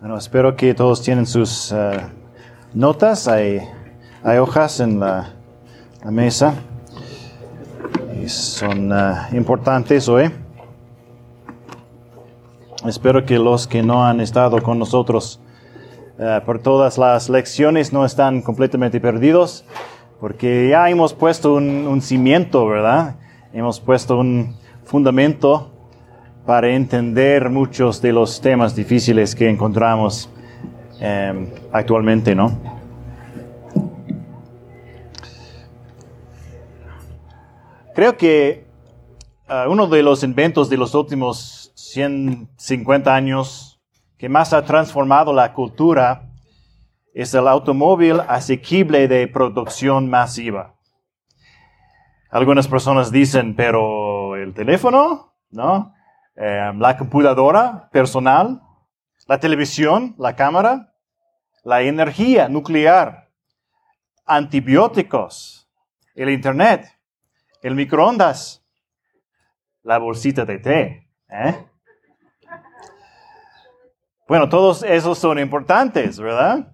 Bueno, espero que todos tienen sus eh, notas. Hay, hojas en la, mesa. Y son eh, importantes hoy. Espero que los que no han estado con nosotros eh, por todas las lecciones no están completamente perdidos, porque ya hemos puesto un cimiento, ¿verdad? Hemos puesto un fundamento para entender muchos de los temas difíciles que encontramos eh, actualmente, ¿no? Creo que uh, uno de los inventos de los últimos 150 años que más ha transformado la cultura es el automóvil asequible de producción masiva. Algunas personas dicen, pero el teléfono, ¿no? Eh, la computadora personal, la televisión, la cámara, la energía nuclear, antibióticos, el internet, el microondas, la bolsita de té. ¿eh? Bueno, todos esos son importantes, ¿verdad?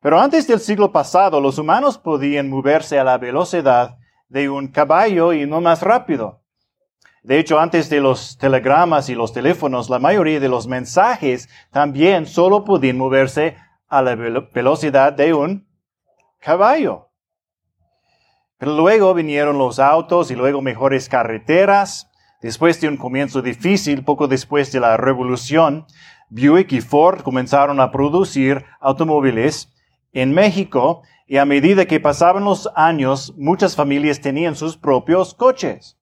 Pero antes del siglo pasado, los humanos podían moverse a la velocidad de un caballo y no más rápido. De hecho, antes de los telegramas y los teléfonos, la mayoría de los mensajes también solo podían moverse a la velocidad de un caballo. Pero luego vinieron los autos y luego mejores carreteras. Después de un comienzo difícil, poco después de la revolución, Buick y Ford comenzaron a producir automóviles en México y a medida que pasaban los años, muchas familias tenían sus propios coches.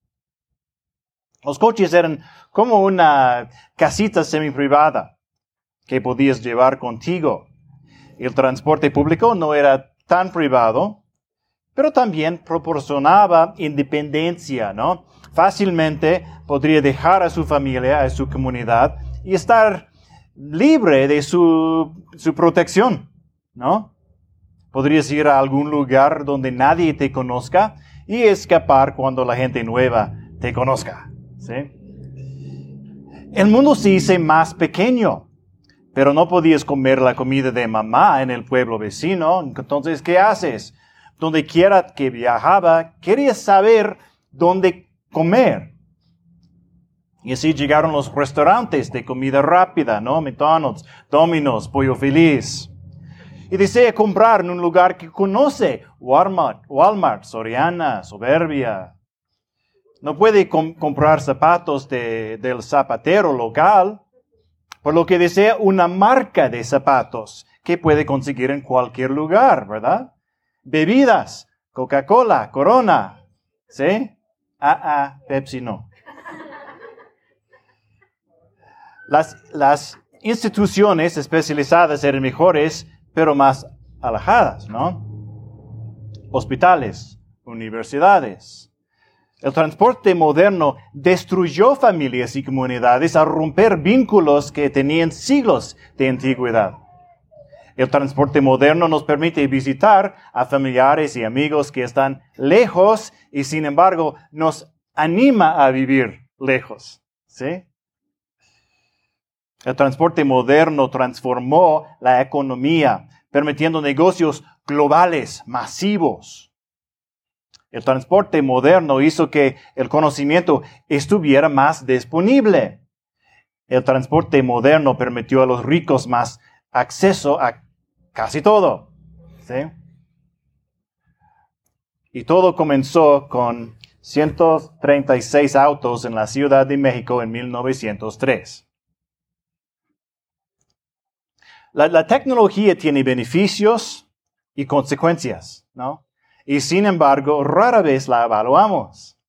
Los coches eran como una casita semi-privada que podías llevar contigo. El transporte público no era tan privado, pero también proporcionaba independencia, ¿no? Fácilmente podría dejar a su familia, a su comunidad y estar libre de su, su protección, ¿no? Podrías ir a algún lugar donde nadie te conozca y escapar cuando la gente nueva te conozca. El mundo se hizo más pequeño, pero no podías comer la comida de mamá en el pueblo vecino. Entonces, ¿qué haces? Donde quiera que viajaba, querías saber dónde comer. Y así llegaron los restaurantes de comida rápida, ¿no? McDonald's, Domino's, Pollo Feliz. Y desea comprar en un lugar que conoce, Walmart, Walmart Soriana, Soberbia, no puede comprar zapatos del zapatero local, por lo que desea una marca de zapatos que puede conseguir en cualquier lugar, ¿verdad? Bebidas, Coca-Cola, Corona, ¿sí? Ah, ah, Pepsi no. Las, las instituciones especializadas eran mejores, pero más alejadas, ¿no? Hospitales, universidades, el transporte moderno destruyó familias y comunidades al romper vínculos que tenían siglos de antigüedad. El transporte moderno nos permite visitar a familiares y amigos que están lejos y sin embargo nos anima a vivir lejos. El transporte moderno transformó la economía, permitiendo negocios globales, masivos. El transporte moderno hizo que el conocimiento estuviera más disponible. El transporte moderno permitió a los ricos más acceso a casi todo. ¿sí? Y todo comenzó con 136 autos en la Ciudad de México en 1903. La, la tecnología tiene beneficios y consecuencias, ¿no? Y sin embargo rara vez la evaluamos.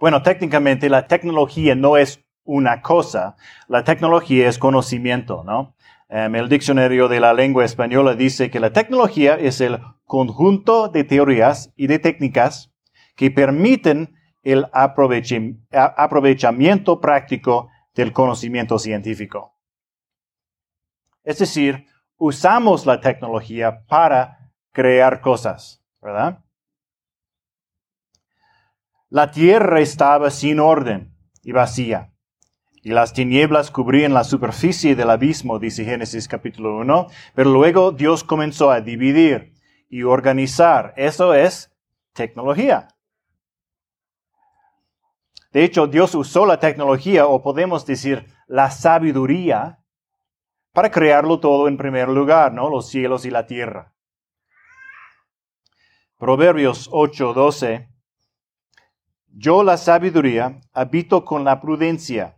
Bueno, técnicamente la tecnología no es una cosa, la tecnología es conocimiento, ¿no? Em, el diccionario de la lengua española dice que la tecnología es el conjunto de teorías y de técnicas que permiten el aprovechamiento práctico del conocimiento científico. Es decir, usamos la tecnología para crear cosas, ¿verdad? La tierra estaba sin orden y vacía. Y las tinieblas cubrían la superficie del abismo, dice Génesis capítulo 1. Pero luego Dios comenzó a dividir y organizar. Eso es tecnología. De hecho, Dios usó la tecnología, o podemos decir la sabiduría, para crearlo todo en primer lugar, ¿no? Los cielos y la tierra. Proverbios 8:12. Yo la sabiduría habito con la prudencia.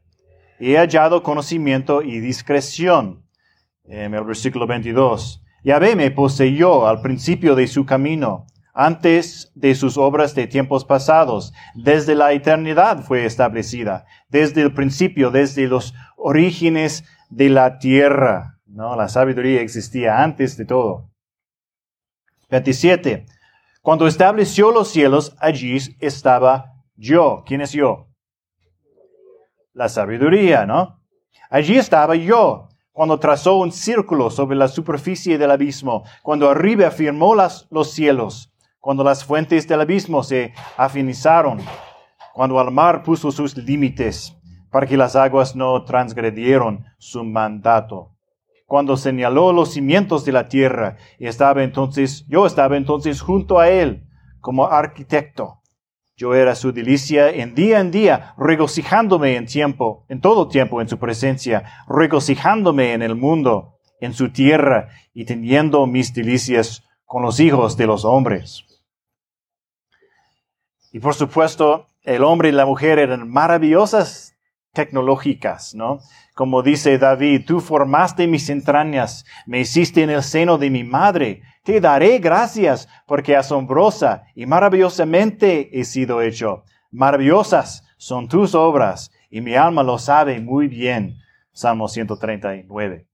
He hallado conocimiento y discreción. En el versículo 22. Yahvé me poseyó al principio de su camino, antes de sus obras de tiempos pasados. Desde la eternidad fue establecida, desde el principio, desde los orígenes de la tierra. No, la sabiduría existía antes de todo. 27. Cuando estableció los cielos, allí estaba yo. ¿Quién es yo? La sabiduría, ¿no? Allí estaba yo, cuando trazó un círculo sobre la superficie del abismo, cuando arriba afirmó las, los cielos, cuando las fuentes del abismo se afinizaron, cuando al mar puso sus límites, para que las aguas no transgredieron su mandato cuando señaló los cimientos de la tierra y estaba entonces, yo estaba entonces junto a él como arquitecto. Yo era su delicia en día en día, regocijándome en tiempo, en todo tiempo en su presencia, regocijándome en el mundo, en su tierra y teniendo mis delicias con los hijos de los hombres. Y por supuesto, el hombre y la mujer eran maravillosas tecnológicas, ¿no? Como dice David, tú formaste mis entrañas, me hiciste en el seno de mi madre. Te daré gracias porque asombrosa y maravillosamente he sido hecho. Maravillosas son tus obras y mi alma lo sabe muy bien. Salmo 139.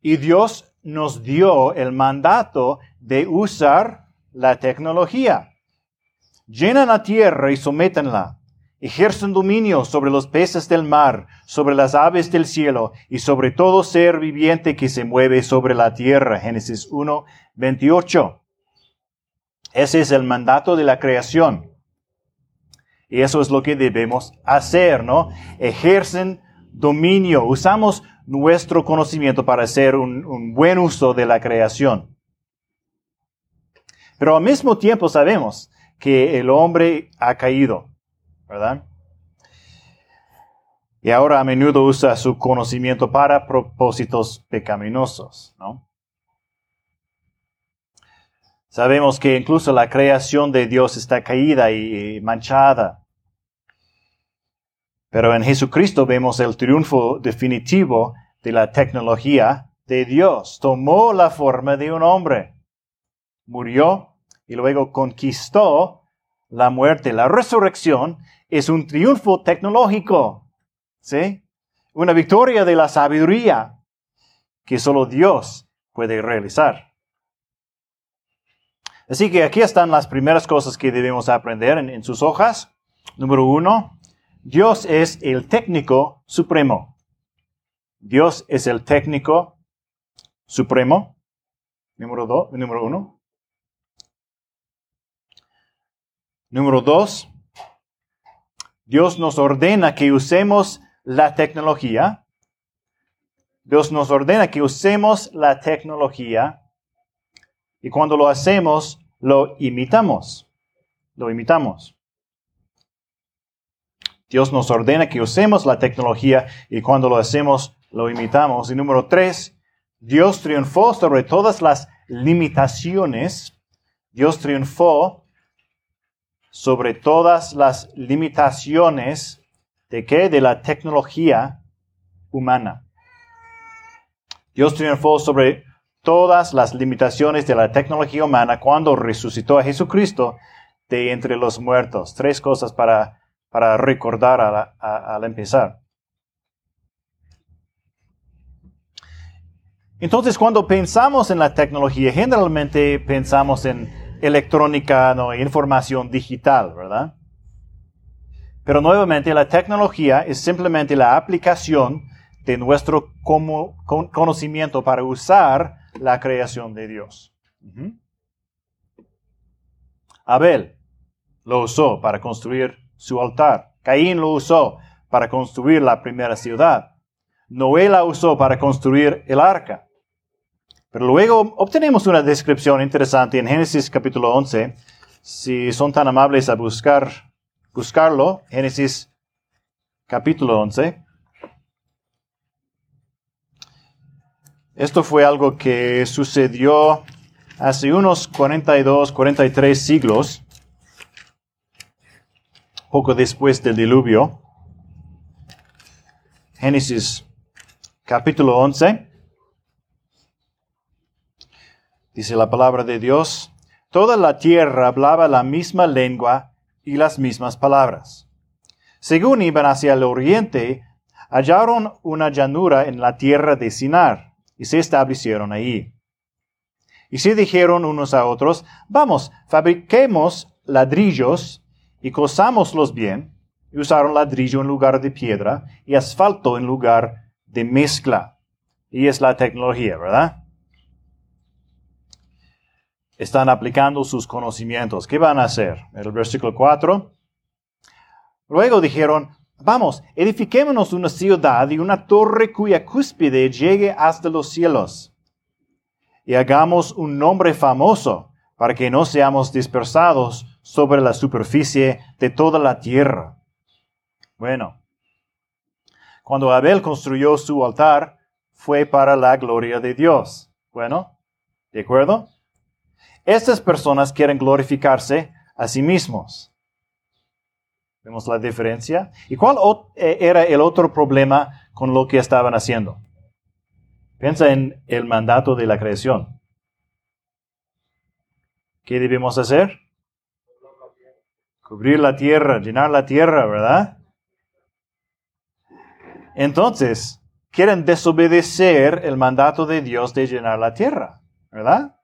Y Dios nos dio el mandato de usar la tecnología. Llenan la tierra y sométanla ejercen dominio sobre los peces del mar, sobre las aves del cielo y sobre todo ser viviente que se mueve sobre la tierra. Génesis 1, 28. Ese es el mandato de la creación. Y eso es lo que debemos hacer, ¿no? Ejercen dominio. Usamos nuestro conocimiento para hacer un, un buen uso de la creación. Pero al mismo tiempo sabemos que el hombre ha caído. ¿Verdad? Y ahora a menudo usa su conocimiento para propósitos pecaminosos, ¿no? Sabemos que incluso la creación de Dios está caída y manchada. Pero en Jesucristo vemos el triunfo definitivo de la tecnología de Dios. Tomó la forma de un hombre, murió y luego conquistó la muerte, la resurrección es un triunfo tecnológico, ¿sí? Una victoria de la sabiduría que solo Dios puede realizar. Así que aquí están las primeras cosas que debemos aprender en, sus hojas. Número uno, Dios es el técnico supremo. Dios es el técnico supremo. Número dos, número uno. Número dos, Dios nos ordena que usemos la tecnología. Dios nos ordena que usemos la tecnología y cuando lo hacemos, lo imitamos. Lo imitamos. Dios nos ordena que usemos la tecnología y cuando lo hacemos, lo imitamos. Y número tres, Dios triunfó sobre todas las limitaciones. Dios triunfó sobre todas las limitaciones de qué? De la tecnología humana. Dios triunfó sobre todas las limitaciones de la tecnología humana cuando resucitó a Jesucristo de entre los muertos. Tres cosas para, para recordar al empezar. Entonces, cuando pensamos en la tecnología, generalmente pensamos en electrónica, no, información digital, ¿verdad? Pero nuevamente la tecnología es simplemente la aplicación de nuestro conocimiento para usar la creación de Dios. Abel lo usó para construir su altar. Caín lo usó para construir la primera ciudad. Noé la usó para construir el arca. Pero luego obtenemos una descripción interesante en Génesis capítulo 11. Si son tan amables a buscar, buscarlo, Génesis capítulo 11. Esto fue algo que sucedió hace unos 42, 43 siglos, poco después del diluvio. Génesis capítulo 11. Dice la palabra de Dios, toda la tierra hablaba la misma lengua y las mismas palabras. Según iban hacia el oriente, hallaron una llanura en la tierra de Sinar y se establecieron allí. Y se dijeron unos a otros, vamos, fabriquemos ladrillos y cosámoslos bien. Y usaron ladrillo en lugar de piedra y asfalto en lugar de mezcla. Y es la tecnología, ¿verdad? Están aplicando sus conocimientos. ¿Qué van a hacer? El versículo 4. Luego dijeron, Vamos, edifiquémonos una ciudad y una torre cuya cúspide llegue hasta los cielos. Y hagamos un nombre famoso para que no seamos dispersados sobre la superficie de toda la tierra. Bueno, cuando Abel construyó su altar, fue para la gloria de Dios. Bueno, ¿de acuerdo? Estas personas quieren glorificarse a sí mismos. ¿Vemos la diferencia? ¿Y cuál eh, era el otro problema con lo que estaban haciendo? Piensa en el mandato de la creación. ¿Qué debemos hacer? Cubrir la tierra, llenar la tierra, ¿verdad? Entonces, quieren desobedecer el mandato de Dios de llenar la tierra, ¿verdad?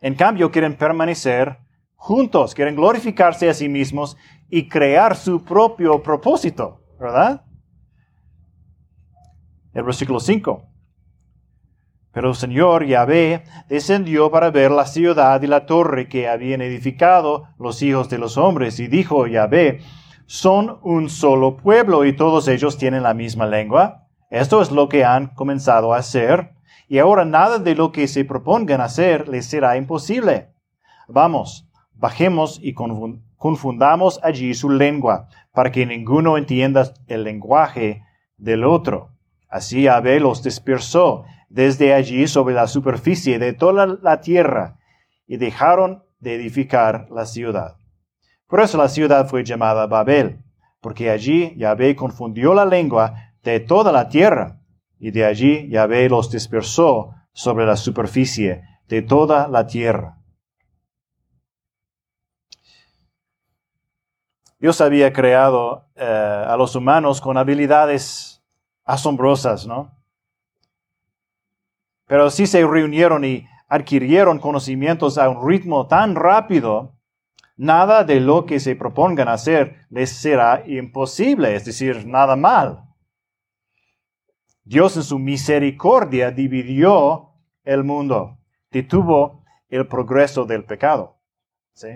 En cambio, quieren permanecer juntos, quieren glorificarse a sí mismos y crear su propio propósito, ¿verdad? El versículo 5. Pero el Señor Yahvé descendió para ver la ciudad y la torre que habían edificado los hijos de los hombres, y dijo Yahvé, son un solo pueblo y todos ellos tienen la misma lengua. Esto es lo que han comenzado a hacer, y ahora nada de lo que se propongan hacer les será imposible. Vamos, bajemos y confundamos allí su lengua, para que ninguno entienda el lenguaje del otro. Así Abel los dispersó desde allí sobre la superficie de toda la tierra, y dejaron de edificar la ciudad. Por eso la ciudad fue llamada Babel, porque allí Yahvé confundió la lengua de toda la tierra, y de allí Yahvé los dispersó sobre la superficie de toda la tierra. Dios había creado eh, a los humanos con habilidades asombrosas, ¿no? Pero si se reunieron y adquirieron conocimientos a un ritmo tan rápido, nada de lo que se propongan hacer les será imposible, es decir, nada mal. Dios en su misericordia dividió el mundo, detuvo el progreso del pecado. ¿sí?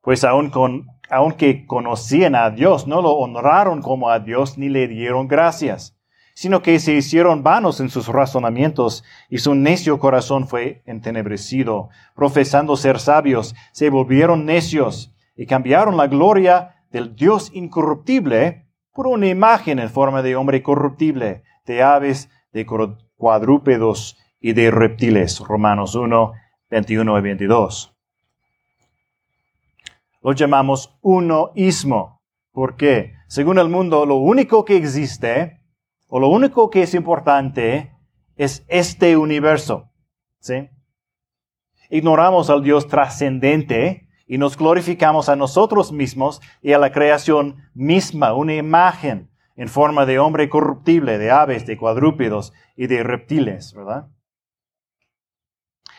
pues aun con, aunque conocían a Dios, no lo honraron como a Dios ni le dieron gracias, sino que se hicieron vanos en sus razonamientos y su necio corazón fue entenebrecido. Profesando ser sabios, se volvieron necios y cambiaron la gloria del Dios incorruptible por una imagen en forma de hombre corruptible, de aves, de cuadrúpedos y de reptiles. Romanos 1, 21 y 22 lo llamamos unoísmo. ¿Por qué? Según el mundo, lo único que existe o lo único que es importante es este universo. ¿Sí? Ignoramos al Dios trascendente y nos glorificamos a nosotros mismos y a la creación misma, una imagen en forma de hombre corruptible, de aves, de cuadrúpedos y de reptiles, ¿verdad?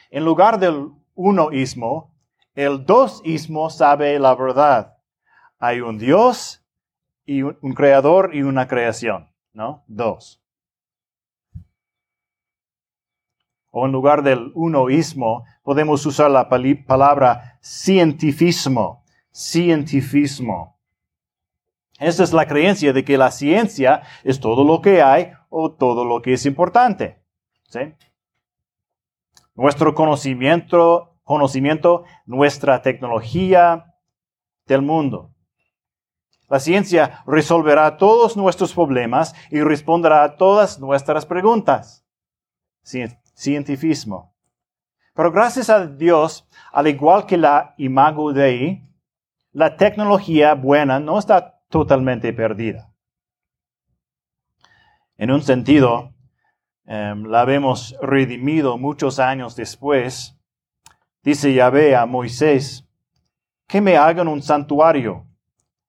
En lugar del unoísmo, el dosismo sabe la verdad. Hay un Dios y un, creador y una creación, ¿no? Dos. O en lugar del unoísmo, podemos usar la palabra cientifismo. Cientifismo. Esta es la creencia de que la ciencia es todo lo que hay o todo lo que es importante. Nuestro conocimiento, conocimiento, nuestra tecnología del mundo. La ciencia resolverá todos nuestros problemas y responderá a todas nuestras preguntas cientifismo. Pero gracias a Dios, al igual que la imago Dei, la tecnología buena no está totalmente perdida. En un sentido, em, la vemos redimido muchos años después. Dice Yahvé a Moisés, que me hagan un santuario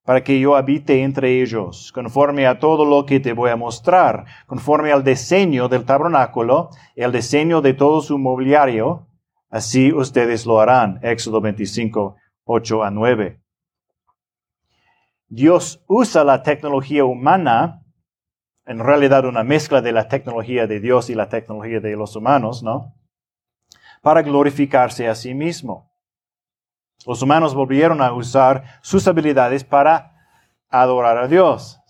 para que yo habite entre ellos, conforme a todo lo que te voy a mostrar, conforme al diseño del tabernáculo, el diseño de todo su mobiliario, así ustedes lo harán. Éxodo 25, 8 a 9. Dios usa la tecnología humana, en realidad una mezcla de la tecnología de Dios y la tecnología de los humanos, ¿no? Para glorificarse a sí mismo. Los humanos volvieron a usar sus habilidades para adorar a Dios.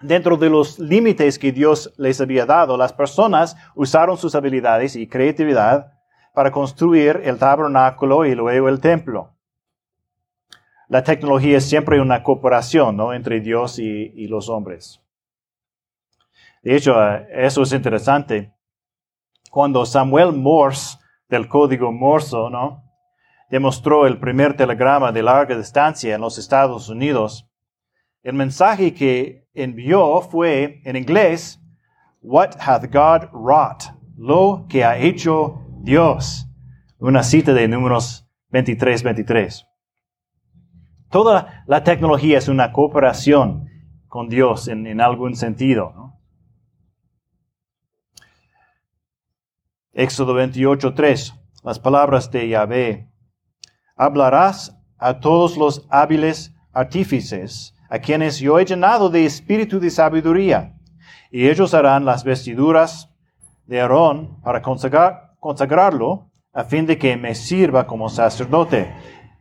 Dentro de los límites que Dios les había dado, las personas usaron sus habilidades y creatividad para construir el tabernáculo y luego el templo. La tecnología es siempre una cooperación entre Dios y, y los hombres. De hecho, eso es interesante. Cuando Samuel Morse, del código Morse, ¿no? Demostró el primer telegrama de larga distancia en los Estados Unidos, el mensaje que envió fue en inglés, What hath God wrought? Lo que ha hecho Dios. Una cita de números 23, 23. Toda la tecnología es una cooperación con Dios en, algún sentido. Éxodo 28, 3. Las palabras de Yahvé hablarás a todos los hábiles artífices, a quienes yo he llenado de espíritu de sabiduría, y ellos harán las vestiduras de Aarón para consagrarlo, a fin de que me sirva como sacerdote.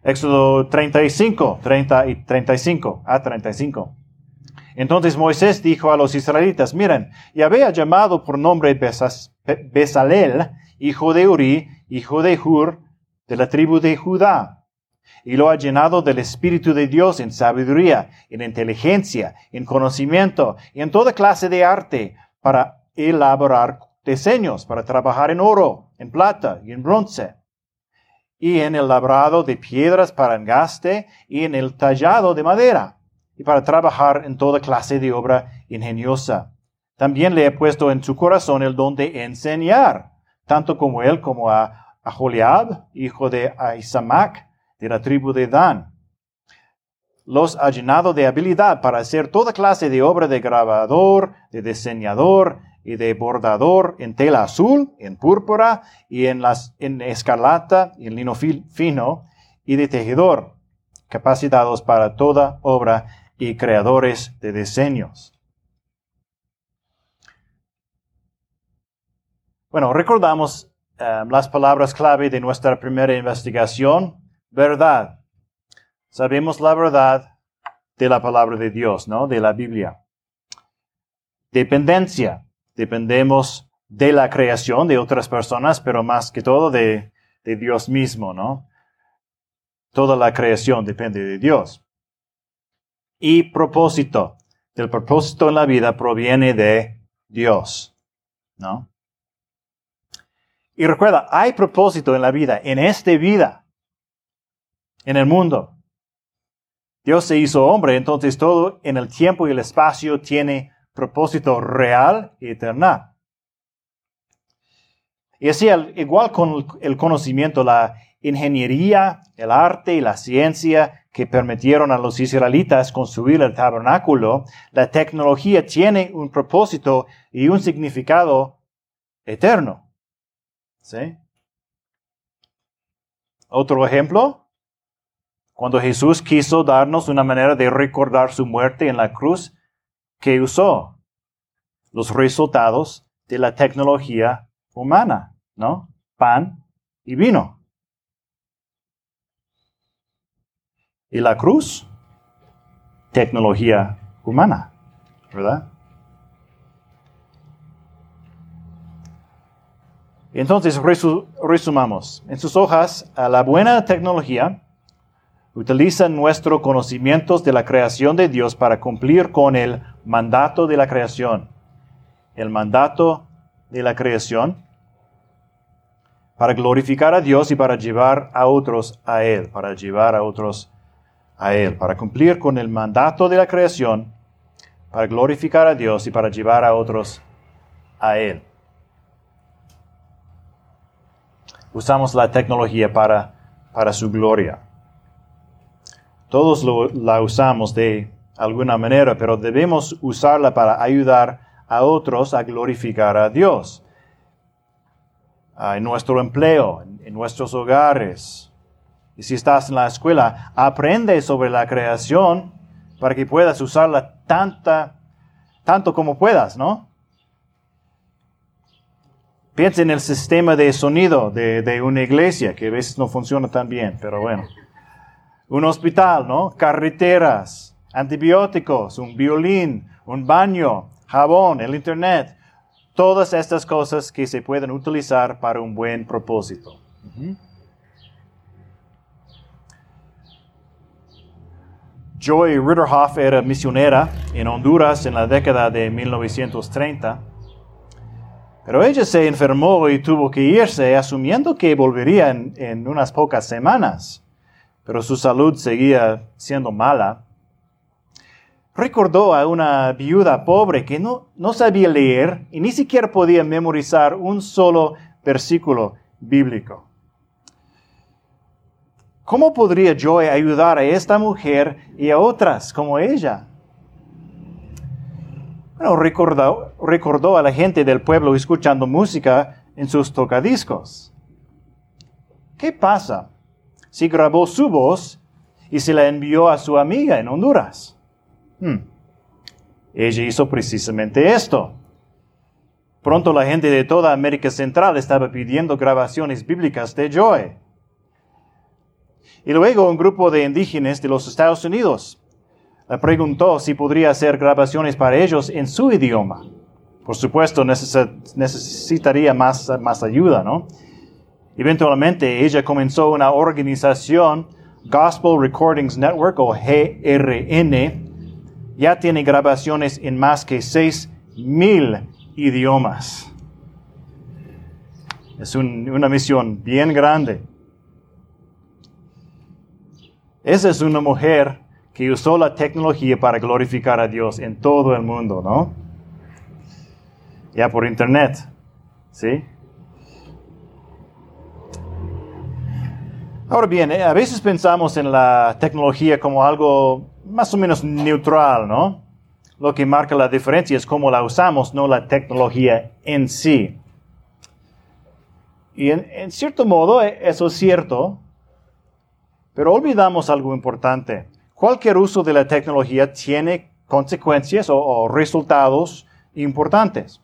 Éxodo 35, 30 y 35, a 35. Entonces Moisés dijo a los israelitas, miren, y había llamado por nombre Besalel, hijo de Uri, hijo de Hur, de la tribu de Judá, y lo ha llenado del Espíritu de Dios en sabiduría, en inteligencia, en conocimiento y en toda clase de arte para elaborar diseños, para trabajar en oro, en plata y en bronce, y en el labrado de piedras para engaste y en el tallado de madera, y para trabajar en toda clase de obra ingeniosa. También le he puesto en su corazón el don de enseñar, tanto como él como a a Joliab, hijo de Ahisamac, de la tribu de Dan. Los ha llenado de habilidad para hacer toda clase de obra de grabador, de diseñador y de bordador en tela azul, en púrpura y en, las, en escarlata y en lino fino y de tejedor, capacitados para toda obra y creadores de diseños. Bueno, recordamos Em, las palabras clave de nuestra primera investigación. Verdad. Sabemos la verdad de la palabra de Dios, ¿no? De la Biblia. Dependencia. Dependemos de la creación de otras personas, pero más que todo de, de Dios mismo, ¿no? Toda la creación depende de Dios. Y propósito. El propósito en la vida proviene de Dios, ¿no? Y recuerda, hay propósito en la vida, en esta vida, en el mundo. Dios se hizo hombre, entonces todo en el tiempo y el espacio tiene propósito real y eterno. Y así, igual con el conocimiento, la ingeniería, el arte y la ciencia que permitieron a los israelitas construir el tabernáculo, la tecnología tiene un propósito y un significado eterno. ¿Sí? Otro ejemplo, cuando Jesús quiso darnos una manera de recordar su muerte en la cruz, ¿qué usó? Los resultados de la tecnología humana, ¿no? Pan y vino. Y la cruz, tecnología humana, ¿verdad? Entonces, resumamos. En sus hojas, la buena tecnología utiliza nuestros conocimientos de la creación de Dios para cumplir con el mandato de la creación. El mandato de la creación para glorificar a Dios y para llevar a otros a Él, para llevar a otros a Él, para cumplir con el mandato de la creación, para glorificar a Dios y para llevar a otros a Él. Usamos la tecnología para, para su gloria. Todos la usamos de alguna manera, pero debemos usarla para ayudar a otros a glorificar a Dios. Ah, en nuestro empleo, en nuestros hogares. Y si estás en la escuela, aprende sobre la creación para que puedas usarla tanta, tanto como puedas, ¿no? Piensa en el sistema de sonido de, una iglesia, que a veces no funciona tan bien, pero bueno. Un hospital, ¿no? Carreteras, antibióticos, un violín, un baño, jabón, el internet. Todas estas cosas que se pueden utilizar para un buen propósito. Joy Ritterhoff era misionera en Honduras en la década de 1930 pero ella se enfermó y tuvo que irse asumiendo que volvería en, unas pocas semanas, pero su salud seguía siendo mala. Recordó a una viuda pobre que no, no sabía leer y ni siquiera podía memorizar un solo versículo bíblico. ¿Cómo podría yo ayudar a esta mujer y a otras como ella? Bueno, recordó, recordó a la gente del pueblo escuchando música en sus tocadiscos. ¿Qué pasa si grabó su voz y se la envió a su amiga en Honduras? Hmm. Ella hizo precisamente esto. Pronto la gente de toda América Central estaba pidiendo grabaciones bíblicas de Joy. Y luego un grupo de indígenas de los Estados Unidos le preguntó si podría hacer grabaciones para ellos en su idioma. Por supuesto, necesitaría más, más ayuda, ¿no? Eventualmente, ella comenzó una organización, Gospel Recordings Network o GRN. Ya tiene grabaciones en más que mil idiomas. Es una misión bien grande. Esa es una mujer que usó la tecnología para glorificar a Dios en todo el mundo, ¿no? Ya por internet, ¿sí? Ahora bien, eh, a veces pensamos en la tecnología como algo más o menos neutral, ¿no? Lo que marca la diferencia es cómo la usamos, no la tecnología en sí. Y en, en cierto modo eh, eso es cierto, pero olvidamos algo importante. Cualquier uso de la tecnología tiene consecuencias o, resultados importantes.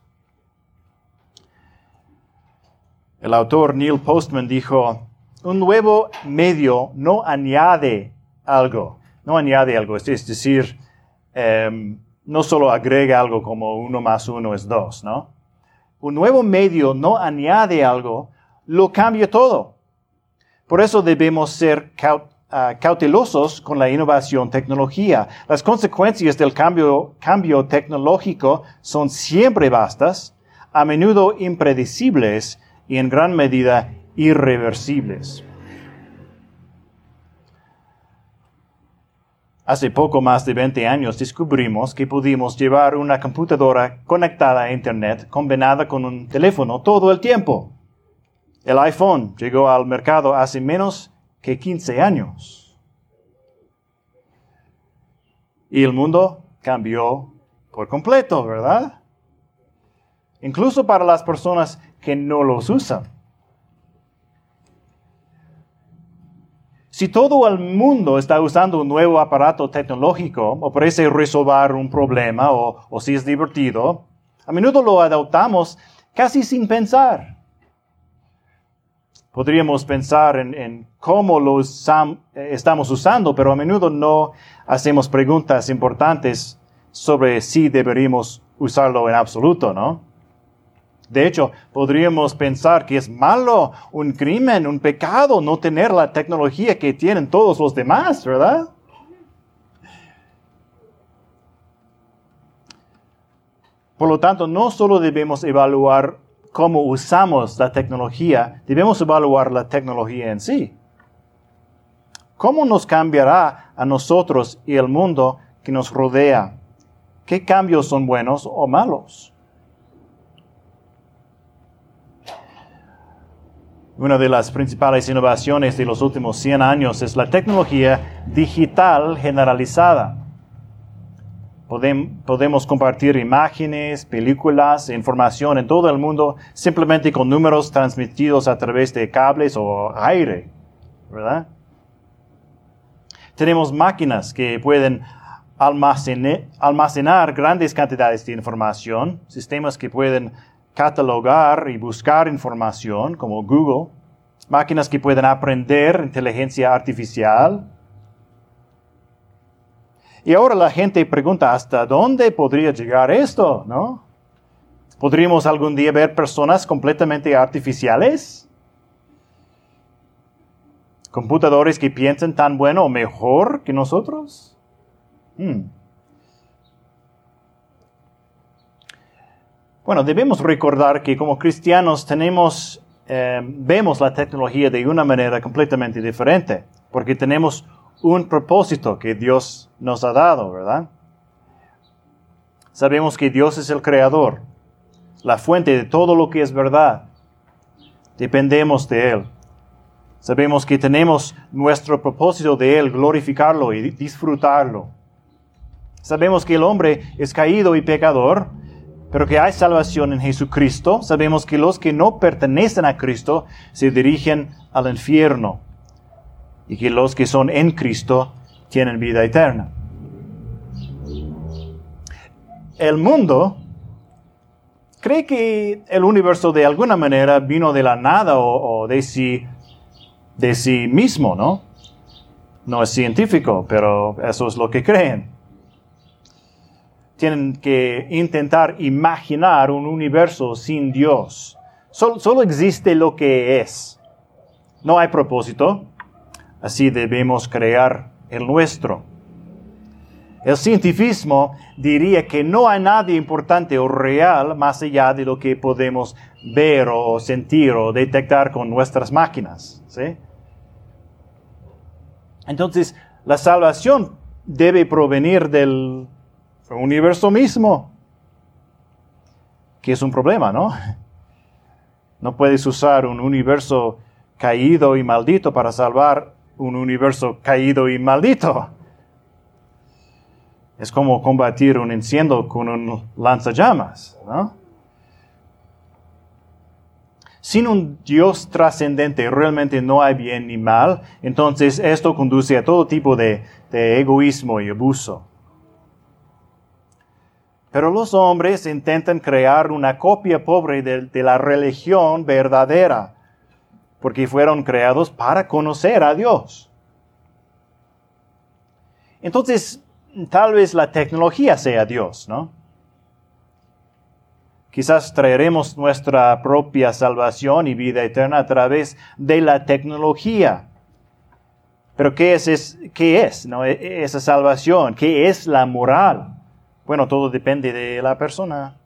El autor Neil Postman dijo, un nuevo medio no añade algo, no añade algo, es decir, em, no solo agrega algo como uno más uno es dos, ¿no? Un nuevo medio no añade algo, lo cambia todo. Por eso debemos ser Ah, cautelosos con la innovación tecnología. Las consecuencias del cambio, cambio tecnológico son siempre vastas, a menudo impredecibles y en gran medida irreversibles. Hace poco más de 20 años descubrimos que pudimos llevar una computadora conectada a Internet combinada con un teléfono todo el tiempo. El iPhone llegó al mercado hace menos que 15 años. Y el mundo cambió por completo, ¿verdad? Incluso para las personas que no los usan. Si todo el mundo está usando un nuevo aparato tecnológico o parece resolver un problema o, o si es divertido, a menudo lo adoptamos casi sin pensar. Podríamos pensar en, cómo lo estamos usando, pero a menudo no hacemos preguntas importantes sobre si deberíamos usarlo en absoluto, ¿no? De hecho, podríamos pensar que es malo, un crimen, un pecado no tener la tecnología que tienen todos los demás, ¿verdad? Por lo tanto, no solo debemos evaluar cómo usamos la tecnología, debemos evaluar la tecnología en sí. ¿Cómo nos cambiará a nosotros y el mundo que nos rodea? ¿Qué cambios son buenos o malos? Una de las principales innovaciones de los últimos 100 años es la tecnología digital generalizada. Podemos compartir imágenes, películas, información en todo el mundo simplemente con números transmitidos a través de cables o aire, ¿verdad? Tenemos máquinas que pueden almacenar, grandes cantidades de información, sistemas que pueden catalogar y buscar información como Google, máquinas que pueden aprender inteligencia artificial, y ahora la gente pregunta, ¿hasta dónde podría llegar esto? ¿No? ¿Podríamos algún día ver personas completamente artificiales? ¿Computadores que piensan tan bueno o mejor que nosotros? Hmm. Bueno, debemos recordar que como cristianos tenemos, eh, vemos la tecnología de una manera completamente diferente, porque tenemos un propósito que Dios nos ha dado, ¿verdad? Sabemos que Dios es el creador, la fuente de todo lo que es verdad. Dependemos de Él. Sabemos que tenemos nuestro propósito de Él, glorificarlo y disfrutarlo. Sabemos que el hombre es caído y pecador, pero que hay salvación en Jesucristo. Sabemos que los que no pertenecen a Cristo se dirigen al infierno y que los que son en Cristo tienen vida eterna. El mundo cree que el universo de alguna manera vino de la nada o, de, sí, de sí mismo, ¿no? No es científico, pero eso es lo que creen. Tienen que intentar imaginar un universo sin Dios. solo existe lo que es. No hay propósito, Así debemos crear el nuestro. El cientifismo diría que no hay nada importante o real más allá de lo que podemos ver o sentir o detectar con nuestras máquinas. Entonces, la salvación debe provenir del universo mismo, que es un problema, ¿no? No puedes usar un universo caído y maldito para salvar un universo caído y maldito. Es como combatir un incendio con un lanzallamas, ¿no? Sin un Dios trascendente realmente no hay bien ni mal, entonces esto conduce a todo tipo de, egoísmo y abuso. Pero los hombres intentan crear una copia pobre de la religión verdadera, porque fueron creados para conocer a Dios. Entonces, tal vez la tecnología sea Dios, ¿no? Quizás traeremos nuestra propia salvación y vida eterna a través de la tecnología. Pero ¿qué es, es no? E, esa salvación? ¿Qué es la moral? Bueno, todo depende de la persona.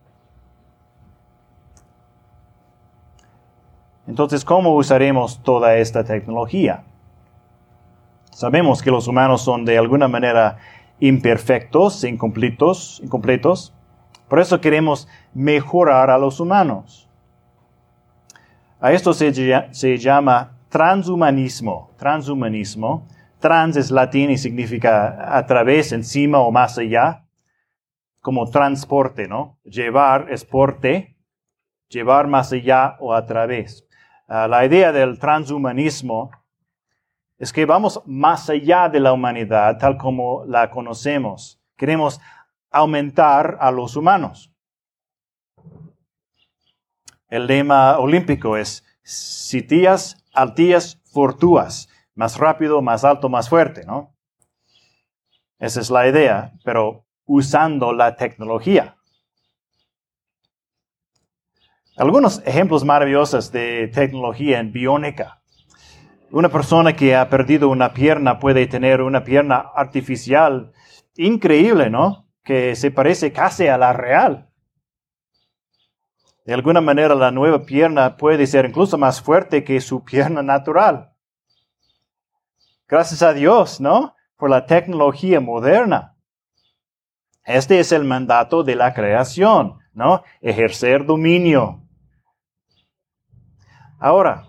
Entonces, ¿cómo usaremos toda esta tecnología? Sabemos que los humanos son de alguna manera imperfectos, incompletos, incompletos. Por eso queremos mejorar a los humanos. A esto se, llama transhumanismo. Transhumanismo. Trans es latín y significa a través, encima o más allá. Como transporte, ¿no? Llevar es porte. Llevar más allá o a través. Ah, la idea del transhumanismo es que vamos más allá de la humanidad tal como la conocemos. Queremos aumentar a los humanos. El lema olímpico es Citias altías fortuas, más rápido, más alto, más fuerte, ¿no? Esa es la idea, pero usando la tecnología. Algunos ejemplos maravillosos de tecnología en biónica. Una persona que ha perdido una pierna puede tener una pierna artificial increíble, ¿no? Que se parece casi a la real. De alguna manera la nueva pierna puede ser incluso más fuerte que su pierna natural. Gracias a Dios, ¿no? Por la tecnología moderna. Este es el mandato de la creación, ¿no? Ejercer dominio. Ahora,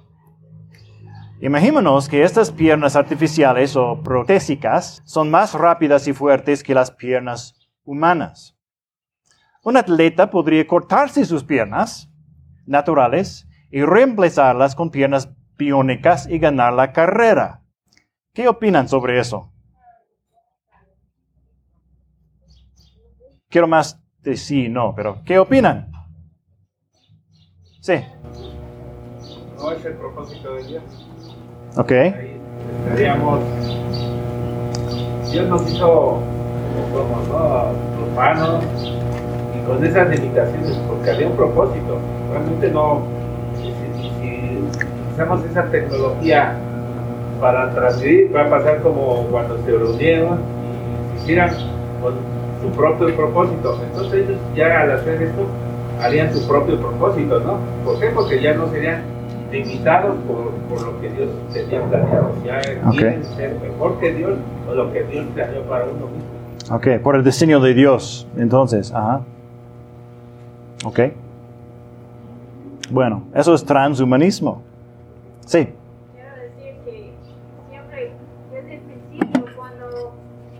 imaginémonos que estas piernas artificiales o protésicas son más rápidas y fuertes que las piernas humanas. Un atleta podría cortarse sus piernas naturales y reemplazarlas con piernas biónicas y ganar la carrera. ¿Qué opinan sobre eso? Quiero más de sí, no, pero ¿qué opinan? Sí. No es el propósito de Dios. Ok. Ahí estaríamos. Dios nos hizo como somos, ¿no? Humanos y con esas limitaciones, porque había un propósito. Realmente no. Si usamos esa tecnología para transmitir, va a pasar como cuando se reunieron y hicieran con su propio propósito. Entonces ellos ya al hacer esto harían su propio propósito, ¿no? ¿Por qué? Porque ya no serían limitados por, por lo que Dios tenía planeado. Ya ser mejor que Dios o lo que Dios planeó para uno mismo. Ok, por el diseño de Dios. Entonces, ajá. Ok. Bueno, eso es transhumanismo. Sí. Quiero decir que siempre, desde el principio, cuando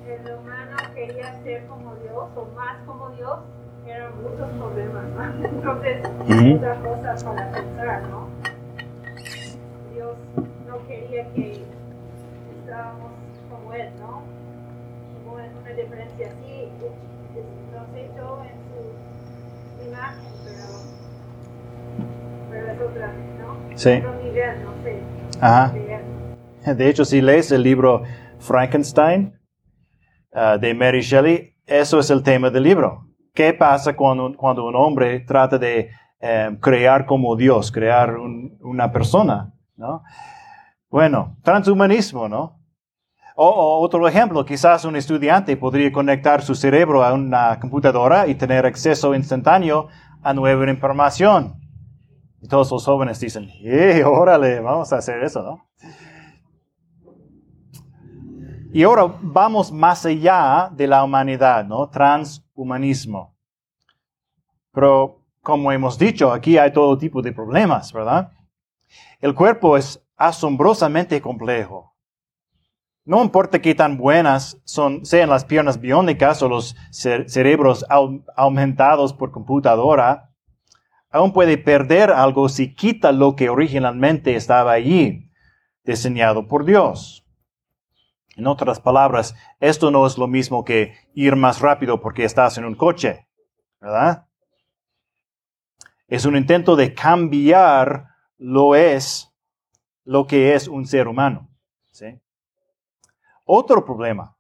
el humano quería ser como Dios o más como Dios, eran muchos problemas, ¿no? Entonces, Ujú. otra cosa para pensar, ¿no? Dios no quería que estábamos como Él, ¿no? Como en una diferencia así, nos hecho en su imagen, pero, pero es otra, ¿no? Sí. Otro nivel, no sé. Ajá. de hecho, si lees el libro Frankenstein ah, de Mary Shelley, eso es el tema del libro. ¿Qué pasa cuando, un- cuando un hombre trata de eh, crear como Dios, crear un- una persona? ¿No? Bueno, transhumanismo, ¿no? O, otro ejemplo, quizás un estudiante podría conectar su cerebro a una computadora y tener acceso instantáneo a nueva información. Y todos los jóvenes dicen, ¡eh, órale, vamos a hacer eso, ¿no? Y ahora vamos más allá de la humanidad, ¿no? Transhumanismo. Pero como hemos dicho, aquí hay todo tipo de problemas, ¿verdad? El cuerpo es asombrosamente complejo. No importa qué tan buenas sean las piernas biónicas o los cere- cerebros au- aumentados por computadora, aún puede perder algo si quita lo que originalmente estaba allí, diseñado por Dios. En otras palabras, esto no es lo mismo que ir más rápido porque estás en un coche, ¿verdad? Es un intento de cambiar lo es, lo que es un ser humano. Otro problema.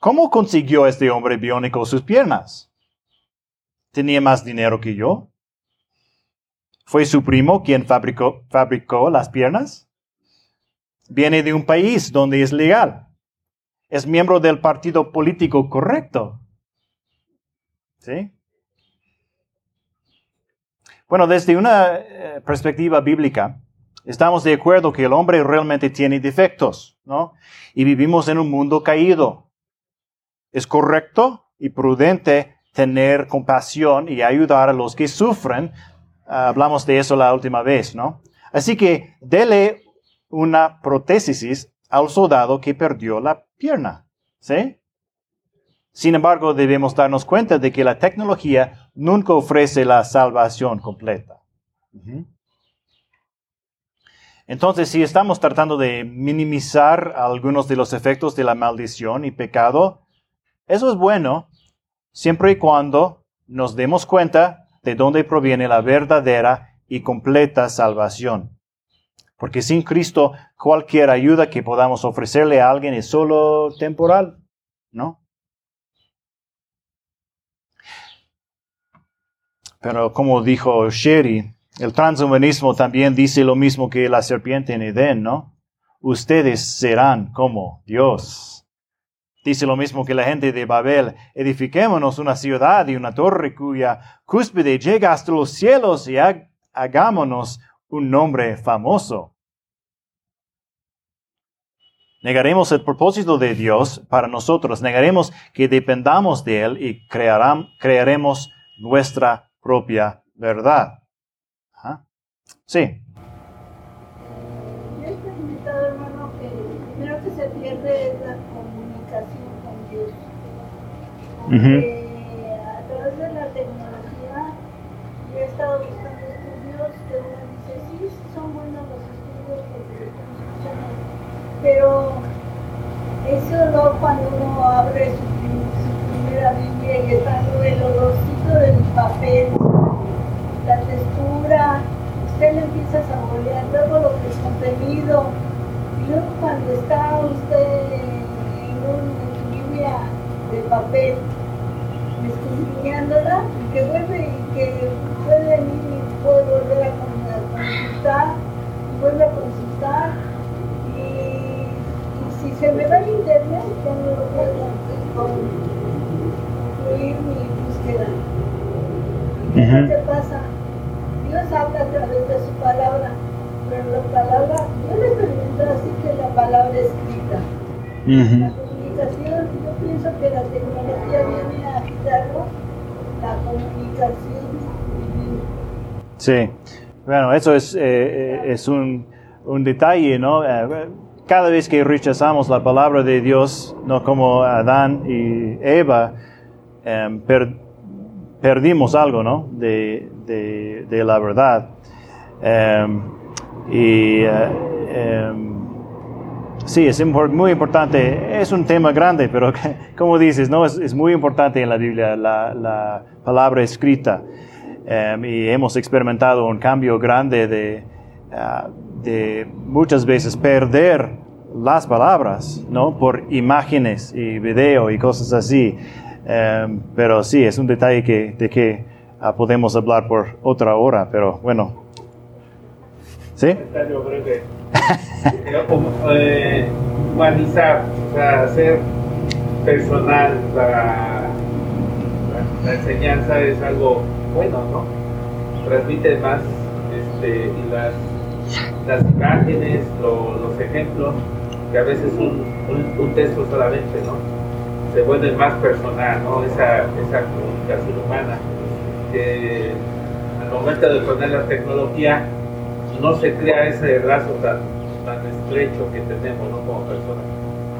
¿Cómo consiguió este hombre biónico sus piernas? ¿Tenía más dinero que yo? ¿Fue su primo quien fabricó, fabricó las piernas? Viene de un país donde es legal. Es miembro del partido político correcto. ¿Sí? Bueno, desde una eh, perspectiva bíblica, estamos de acuerdo que el hombre realmente tiene defectos, ¿no? Y vivimos en un mundo caído. Es correcto y prudente tener compasión y ayudar a los que sufren. Hablamos de eso la última vez, ¿no? Así que dele una prótesis al soldado que perdió la pierna, ¿sí? Sin embargo, debemos darnos cuenta de que la tecnología nunca ofrece la salvación completa. Entonces, si estamos tratando de minimizar algunos de los efectos de la maldición y pecado, eso es bueno siempre y cuando nos demos cuenta de dónde proviene la verdadera y completa salvación. Porque sin Cristo, cualquier ayuda que podamos ofrecerle a alguien es solo temporal, ¿no? Pero como dijo Sherry, el transhumanismo también dice lo mismo que la serpiente en Edén, ¿no? Ustedes serán como Dios. Dice lo mismo que la gente de Babel, edifiquémonos una ciudad y una torre cuya cúspide llega hasta los cielos y hagámonos un nombre famoso. Negaremos el propósito de Dios para nosotros, negaremos que dependamos de Él y crearemos nuestra propia verdad. Sí. Yo he experimentado, hermano, que primero que se pierde es la comunicación con Dios. Porque a través de la tecnología yo he estado buscando estudios que uno dice, sí, son buenos los estudios porque pero eso no cuando uno abre su, Biblia y está el olorcito del papel, la textura, usted le empieza a saborear luego lo que es contenido. Y luego cuando está usted en una Biblia de papel, escudriñándola, que vuelve y que puede venir y puede volver a consultar, y vuelve a consultar. Y, si se me va el internet, ya no lo puedo concluir mi búsqueda. ¿Qué es lo que pasa? Dios habla a través de su palabra, pero la palabra, yo le pregunto así que la palabra escrita. La comunicación, yo pienso que la tecnología viene a quitarlo, la comunicación. Sí, bueno, eso es, eh, eh, es un, un, detalle, ¿no? Eh, cada vez que rechazamos la palabra de Dios, no como Adán y Eva, eh, perdimos algo, ¿no? De, la verdad. Em, y eh, em, sí, es muy importante. Es un tema grande, pero como dices, ¿no? Es, muy importante en la Biblia la, palabra escrita. Em, y hemos experimentado un cambio grande de, ah, de muchas veces perder las palabras, ¿no? Por imágenes y video y cosas así. Em, pero sí, es un detalle que, de que uh, podemos hablar por otra hora, pero bueno. ¿Sí? breve. eh, humanizar, o sea, hacer personal la, la, enseñanza es algo bueno, ¿no? Transmite más este, las, las imágenes, los ejemplos, que a veces un, un, un texto solamente, ¿no? Se vuelve más personal, ¿no? Esa, esa comunicación humana, que al momento de poner la tecnología no se crea ese lazo tan, tan estrecho que tenemos ¿no? como personas.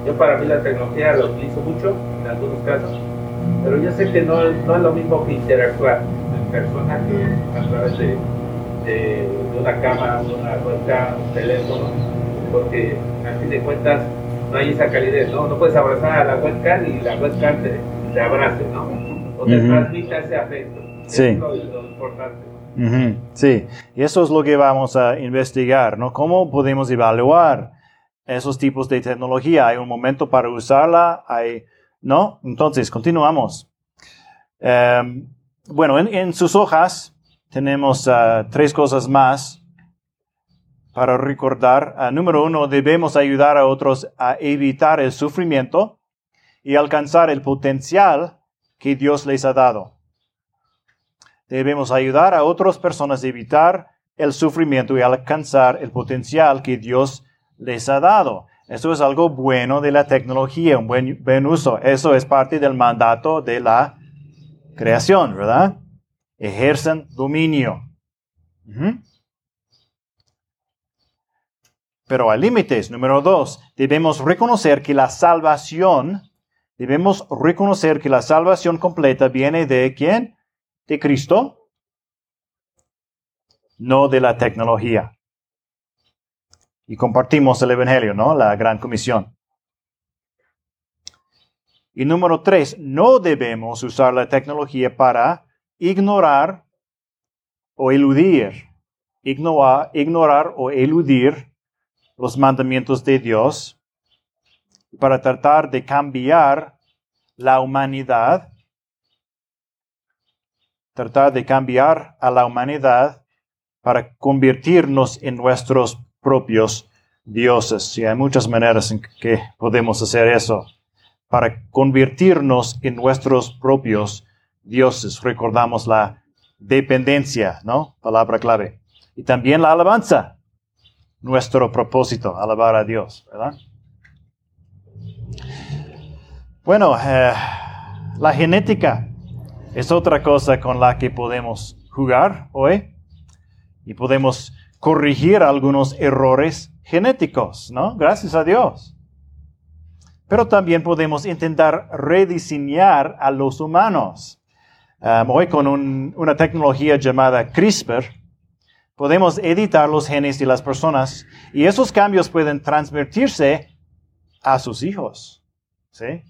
Yo para mí la tecnología la utilizo mucho en algunos casos, pero yo sé que no, no es lo mismo que interactuar en persona que a través de, de, una cámara, una webcam, un teléfono, porque a fin de cuentas no hay esa calidez, ¿no? No puedes abrazar a la webcam y la webcam te, te abrace, ¿no? O te transmita ese afecto. Sí. es lo, importante. Sí, y eso es lo que vamos a investigar, ¿no? ¿Cómo podemos evaluar esos tipos de tecnología? ¿Hay un momento para usarla? ¿Hay... ¿No? Entonces, continuamos. Em, bueno, en, sus hojas tenemos ah, tres cosas más para recordar, ah, número uno, debemos ayudar a otros a evitar el sufrimiento y alcanzar el potencial que Dios les ha dado. Debemos ayudar a otras personas a evitar el sufrimiento y alcanzar el potencial que Dios les ha dado. Eso es algo bueno de la tecnología, un buen uso. Eso es parte del mandato de la creación, ¿verdad? Ejercen dominio. Pero hay límites. Número dos, debemos reconocer que la salvación, debemos reconocer que la salvación completa viene de quién? De Cristo, no de la tecnología. Y compartimos el Evangelio, ¿no? La gran comisión. Y número tres, no debemos usar la tecnología para ignorar o eludir ignorar, ignorar o eludir los mandamientos de Dios para tratar de cambiar la humanidad, tratar de cambiar a la humanidad para convertirnos en nuestros propios dioses. Y hay muchas maneras en que podemos hacer eso, para convertirnos en nuestros propios dioses. Recordamos la dependencia, ¿no? Palabra clave. Y también la alabanza, nuestro propósito, alabar a Dios, ¿verdad? Bueno, eh, la genética es otra cosa con la que podemos jugar hoy y podemos corregir algunos errores genéticos, ¿no? Gracias a Dios. Pero también podemos intentar rediseñar a los humanos. Um, hoy con una tecnología llamada CRISPR, podemos editar los genes de las personas y esos cambios pueden transmitirse a sus hijos. ¿Sí?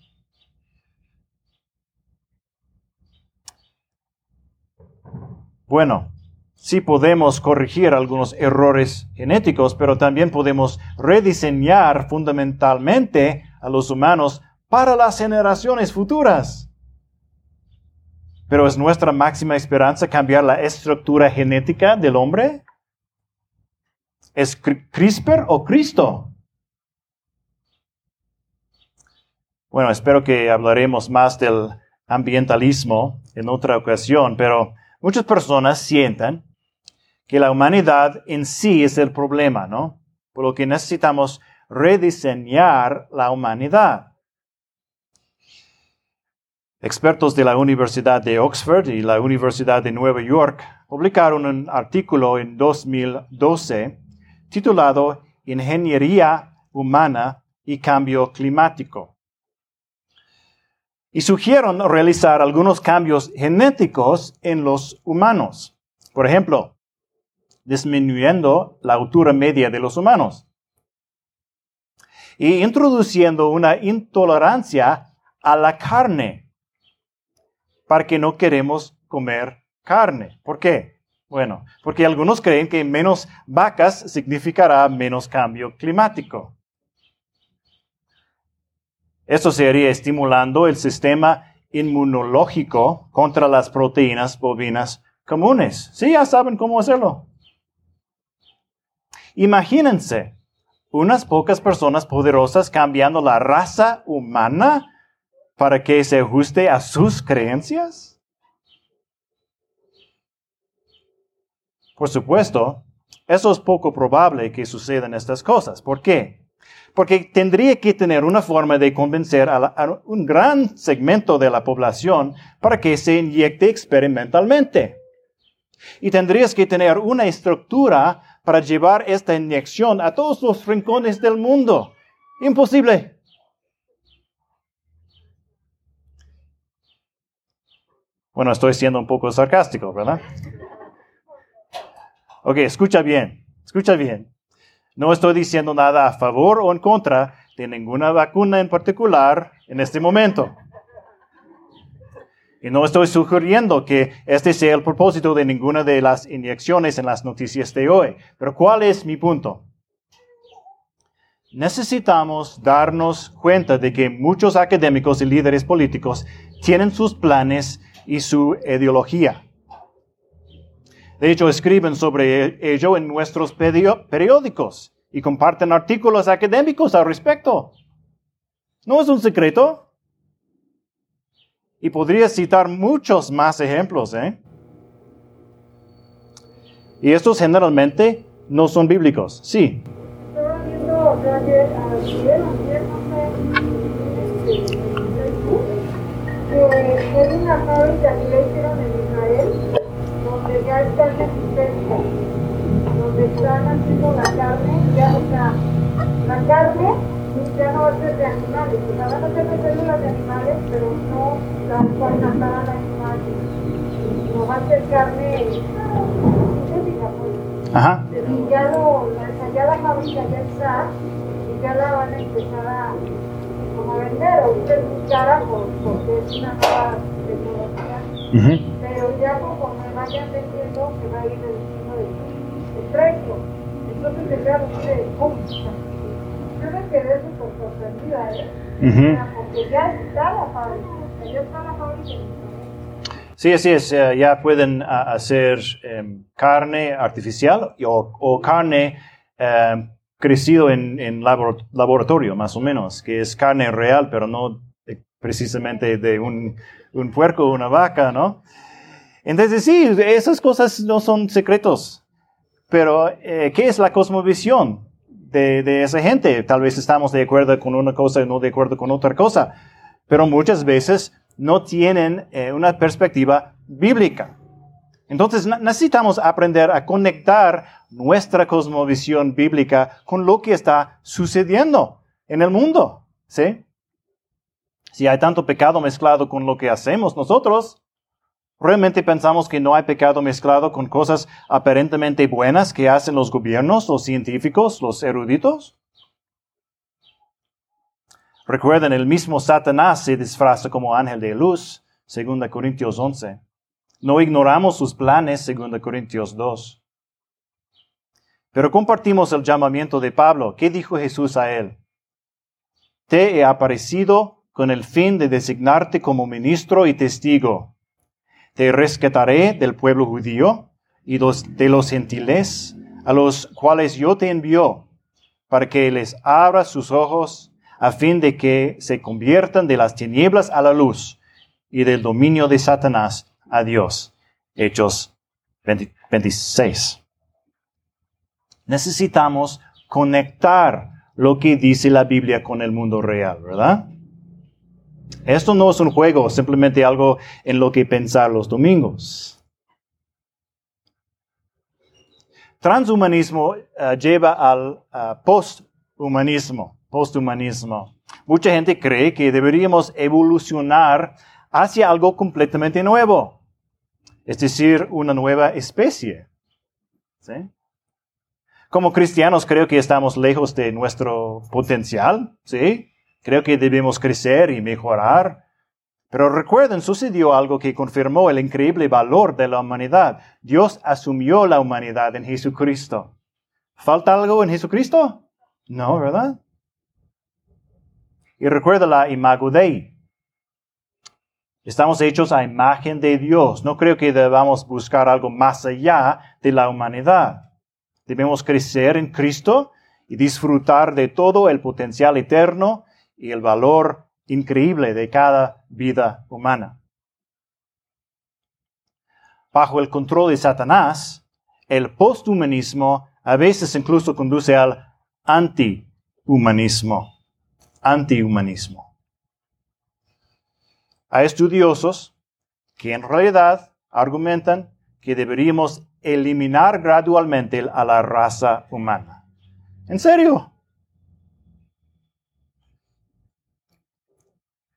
Bueno, sí podemos corregir algunos errores genéticos, pero también podemos rediseñar fundamentalmente a los humanos para las generaciones futuras. Pero es nuestra máxima esperanza cambiar la estructura genética del hombre. ¿Es CRISPR o Cristo? Bueno, espero que hablaremos más del ambientalismo en otra ocasión, pero muchas personas sientan que la humanidad en sí es el problema, ¿no? Por lo que necesitamos rediseñar la humanidad. Expertos de la Universidad de Oxford y la Universidad de Nueva York publicaron un artículo en 2012 titulado Ingeniería Humana y Cambio Climático. Y sugieron realizar algunos cambios genéticos en los humanos. Por ejemplo, disminuyendo la altura media de los humanos y introduciendo una intolerancia a la carne para que no queremos comer carne. ¿Por qué? Bueno, porque algunos creen que menos vacas significará menos cambio climático. Esto sería estimulando el sistema inmunológico contra las proteínas bovinas comunes. Sí, ya saben cómo hacerlo. Imagínense unas pocas personas poderosas cambiando la raza humana para que se ajuste a sus creencias? Por supuesto, eso es poco probable que sucedan estas cosas. ¿Por qué? Porque tendría que tener una forma de convencer a, un gran segmento de la población para que se inyecte experimentalmente. Y tendrías que tener una estructura para llevar esta inyección a todos los rincones del mundo. Imposible. Bueno, estoy siendo un poco sarcástico, ¿verdad? Ok, escucha bien, escucha bien. No estoy diciendo nada a favor o en contra de ninguna vacuna en particular en este momento. Y no estoy sugiriendo que este sea el propósito de ninguna de las inyecciones en las noticias de hoy. Pero ¿cuál es mi punto? Necesitamos darnos cuenta de que muchos académicos y líderes políticos tienen sus planes y su ideología. De hecho, escriben sobre ello en nuestros periódicos y comparten artículos académicos al respecto. No es un secreto. Y podría citar muchos más ejemplos. ¿eh? Y estos generalmente no son bíblicos. Sí. Es una fábrica que ya hicieron en Israel, donde ya están existentes, donde están haciendo la carne, ya, o sea, la carne ya no va a ser de animales, o sea, van a ser de células de animales, pero no la van a matar a animales, no va a ser carne sintética, pues. Ajá. Y ya, lo, ya la fábrica ya está, y ya la van a empezar a como vender o usted por, porque es una nueva tecnología, pero ya conforme vayan vendiendo se va a ir reduciendo de precio. Entonces el diablo dice, ¿cómo? Yo me quedé súper sorprendida, ¿eh? Ujú. Porque ya está la fábrica, ya está la fábrica. Sí, así es. eh, ya pueden ah, hacer em, carne artificial o, o carne em, crecido en, en labor- laboratorio, más o menos, que es carne real, pero no de- precisamente de un, un puerco una vaca, ¿no? Entonces, sí, esas cosas no son secretos. Pero, eh, ¿qué es la cosmovisión de, esa gente? Tal vez estamos de acuerdo con una cosa y no de acuerdo con otra cosa. Pero muchas veces no tienen eh, una perspectiva bíblica. Entonces necesitamos aprender a conectar nuestra cosmovisión bíblica con lo que está sucediendo en el mundo. ¿sí? Si hay tanto pecado mezclado con lo que hacemos nosotros, ¿realmente pensamos que no hay pecado mezclado con cosas aparentemente buenas que hacen los gobiernos, los científicos, los eruditos? Recuerden, el mismo Satanás se disfraza como ángel de luz, 2 Corintios 11. No ignoramos sus planes, 2 Corintios 2. Pero compartimos el llamamiento de Pablo. ¿Qué dijo Jesús a él? Te he aparecido con el fin de designarte como ministro y testigo. Te rescataré del pueblo judío y de los gentiles, a los cuales yo te envío, para que les abra sus ojos a fin de que se conviertan de las tinieblas a la luz y del dominio de Satanás a Dios. Hechos 20 26. Necesitamos conectar lo que dice la Biblia con el mundo real, ¿verdad? Esto no es un juego, simplemente algo en lo que pensar los domingos. Transhumanismo eh, lleva al eh, posthumanismo. Posthumanismo. Mucha gente cree que deberíamos evolucionar hacia algo completamente nuevo, es decir, una nueva especie. ¿Sí? Como cristianos creo que estamos lejos de nuestro potencial, ¿sí? Creo que debemos crecer y mejorar. Pero recuerden, sucedió algo que confirmó el increíble valor de la humanidad. Dios asumió la humanidad en Jesucristo. ¿Falta algo en Jesucristo? No, ¿verdad? Y recuerda la imago. Estamos hechos a imagen de Dios. No creo que debamos buscar algo más allá de la humanidad. Debemos crecer en Cristo y disfrutar de todo el potencial eterno y el valor increíble de cada vida humana. Bajo el control de Satanás, el posthumanismo a veces incluso conduce al antihumanismo. Antihumanismo. Hay estudiosos que en realidad argumentan que deberíamos eliminar gradualmente a la raza humana. ¿En serio?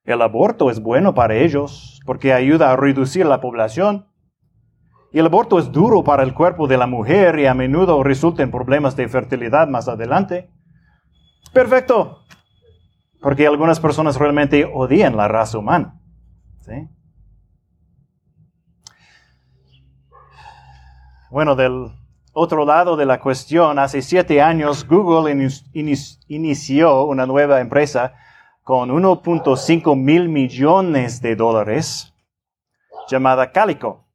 El aborto es bueno para ellos porque ayuda a reducir la población. Y el aborto es duro para el cuerpo de la mujer y a menudo resulta en problemas de fertilidad más adelante. Perfecto. Porque algunas personas realmente odian la raza humana. ¿Sí? Bueno, del otro lado de la cuestión, hace siete años Google inició, inició una nueva empresa con 1.5 mil millones de dólares llamada Calico.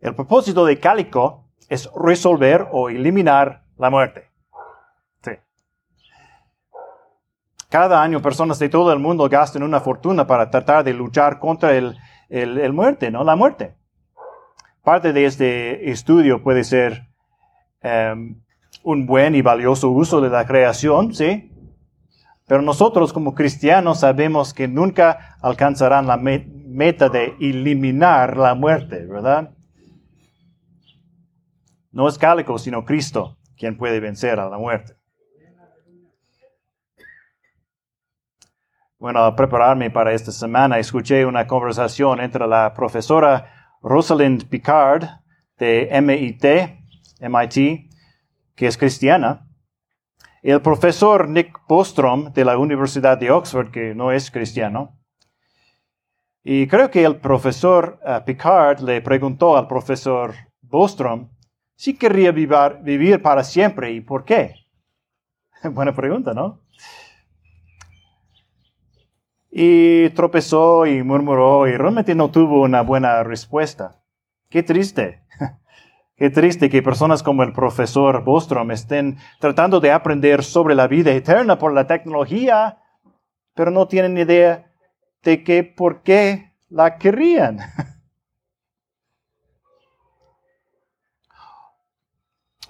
El propósito de Calico es resolver o eliminar la muerte. Sí. Cada año personas de todo el mundo gastan una fortuna para tratar de luchar contra el, el, el muerte, ¿no? La muerte. Parte de este estudio puede ser um, un buen y valioso uso de la creación, ¿sí? Pero nosotros como cristianos sabemos que nunca alcanzarán la meta de eliminar la muerte, ¿verdad? No es Cálico, sino Cristo quien puede vencer a la muerte. Bueno, al prepararme para esta semana, escuché una conversación entre la profesora Rosalind Picard de MIT, MIT, que es cristiana, el profesor Nick Bostrom de la Universidad de Oxford, que no es cristiano. Y creo que el profesor uh, Picard le preguntó al profesor Bostrom sí querría vivir, vivir para siempre. ¿Y por qué? Buena pregunta, ¿no? Y tropezó y murmuró y realmente no tuvo una buena respuesta. Qué triste. Qué triste que personas como el profesor Bostrom estén tratando de aprender sobre la vida eterna por la tecnología, pero no tienen idea de que por qué la querrían.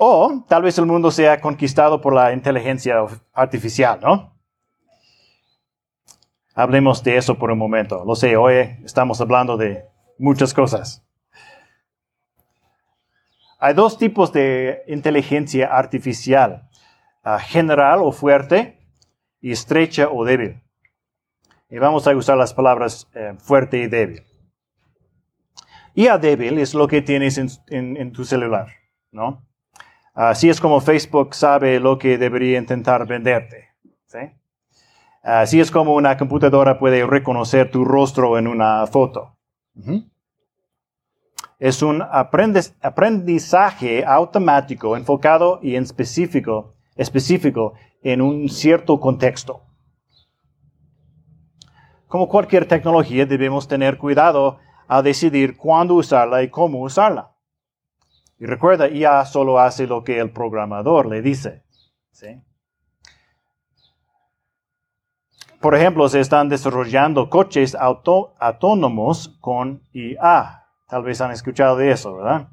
O tal vez el mundo sea conquistado por la inteligencia artificial, ¿no? Hablemos de eso por un momento. Lo sé, hoy estamos hablando de muchas cosas. Hay dos tipos de inteligencia artificial, ah, general o fuerte y estrecha o débil. Y vamos a usar las palabras eh, fuerte y débil. IA débil es lo que tienes en tu celular, ¿no? Así es como Facebook sabe lo que debería intentar venderte. Así es como una computadora puede reconocer tu rostro en una foto. Es un aprendizaje automático enfocado y en específico, específico en un cierto contexto. Como cualquier tecnología, debemos tener cuidado al decidir cuándo usarla y cómo usarla. Y recuerda, IA solo hace lo que el programador le dice. Por ejemplo, se están desarrollando coches autónomos con IA. Tal vez han escuchado de eso, ¿verdad?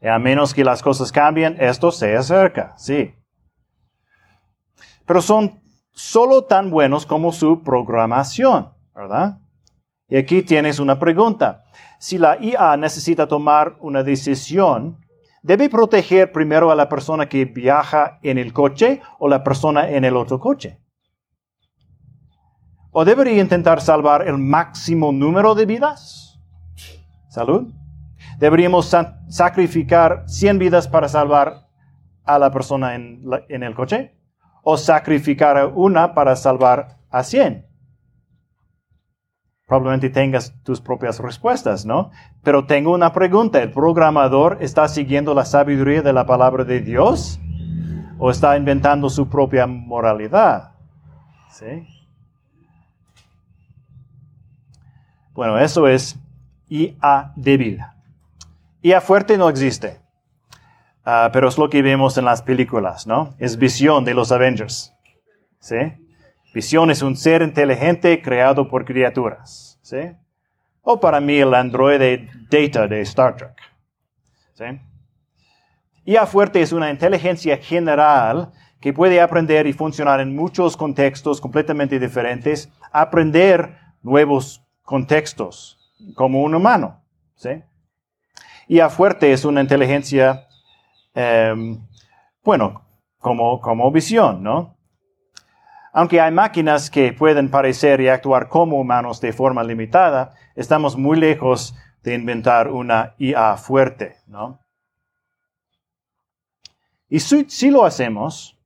a menos que las cosas cambien, esto se acerca, sí. Pero son solo tan buenos como su programación, ¿verdad? Y aquí tienes una pregunta si la IA necesita tomar una decisión, ¿debe proteger primero a la persona que viaja en el coche o la persona en el otro coche? ¿O debería intentar salvar el máximo número de vidas? Salud. ¿Deberíamos sacrificar 100 vidas para salvar a la persona en, el coche? ¿O sacrificar una para salvar a 100? Probablemente tengas tus propias respuestas, ¿no? Pero tengo una pregunta. ¿El programador está siguiendo la sabiduría de la palabra de Dios? ¿O está inventando su propia moralidad? ¿Sí? Bueno, eso es IA débil. IA fuerte no existe. Ah, pero es lo que vemos en las películas, ¿no? Es visión de los Avengers. ¿Sí? Visión es un ser inteligente creado por criaturas. ¿sí? O para mí el androide Data de Star Trek. ¿sí? IA fuerte es una inteligencia general que puede aprender y funcionar en muchos contextos completamente diferentes, aprender nuevos contextos como un humano. ¿sí? IA fuerte es una inteligencia, em, bueno, como, como visión, ¿no? Aunque hay máquinas que pueden parecer y actuar como humanos de forma limitada, estamos muy lejos de inventar una IA fuerte, ¿no? Y si, lo hacemos,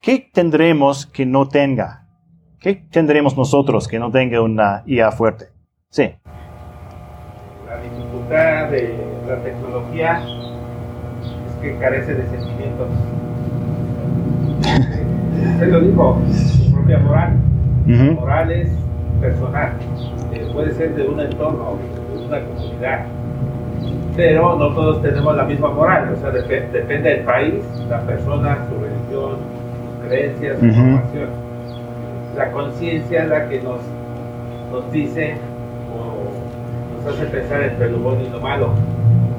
¿qué tendremos que no tenga? ¿Qué tendremos nosotros que no tenga una IA fuerte? Sí. La dificultad de la tecnología es que carece de sentimientos. Usted lo dijo, su propia moral. Moral es personal. Eh, puede ser de un entorno, de una comunidad. Pero no todos tenemos la misma moral. O sea, depende del país, la persona, su religión, sus creencias, su formación. La conciencia es la que nos, nos dice hace pensar entre lo bueno y lo malo.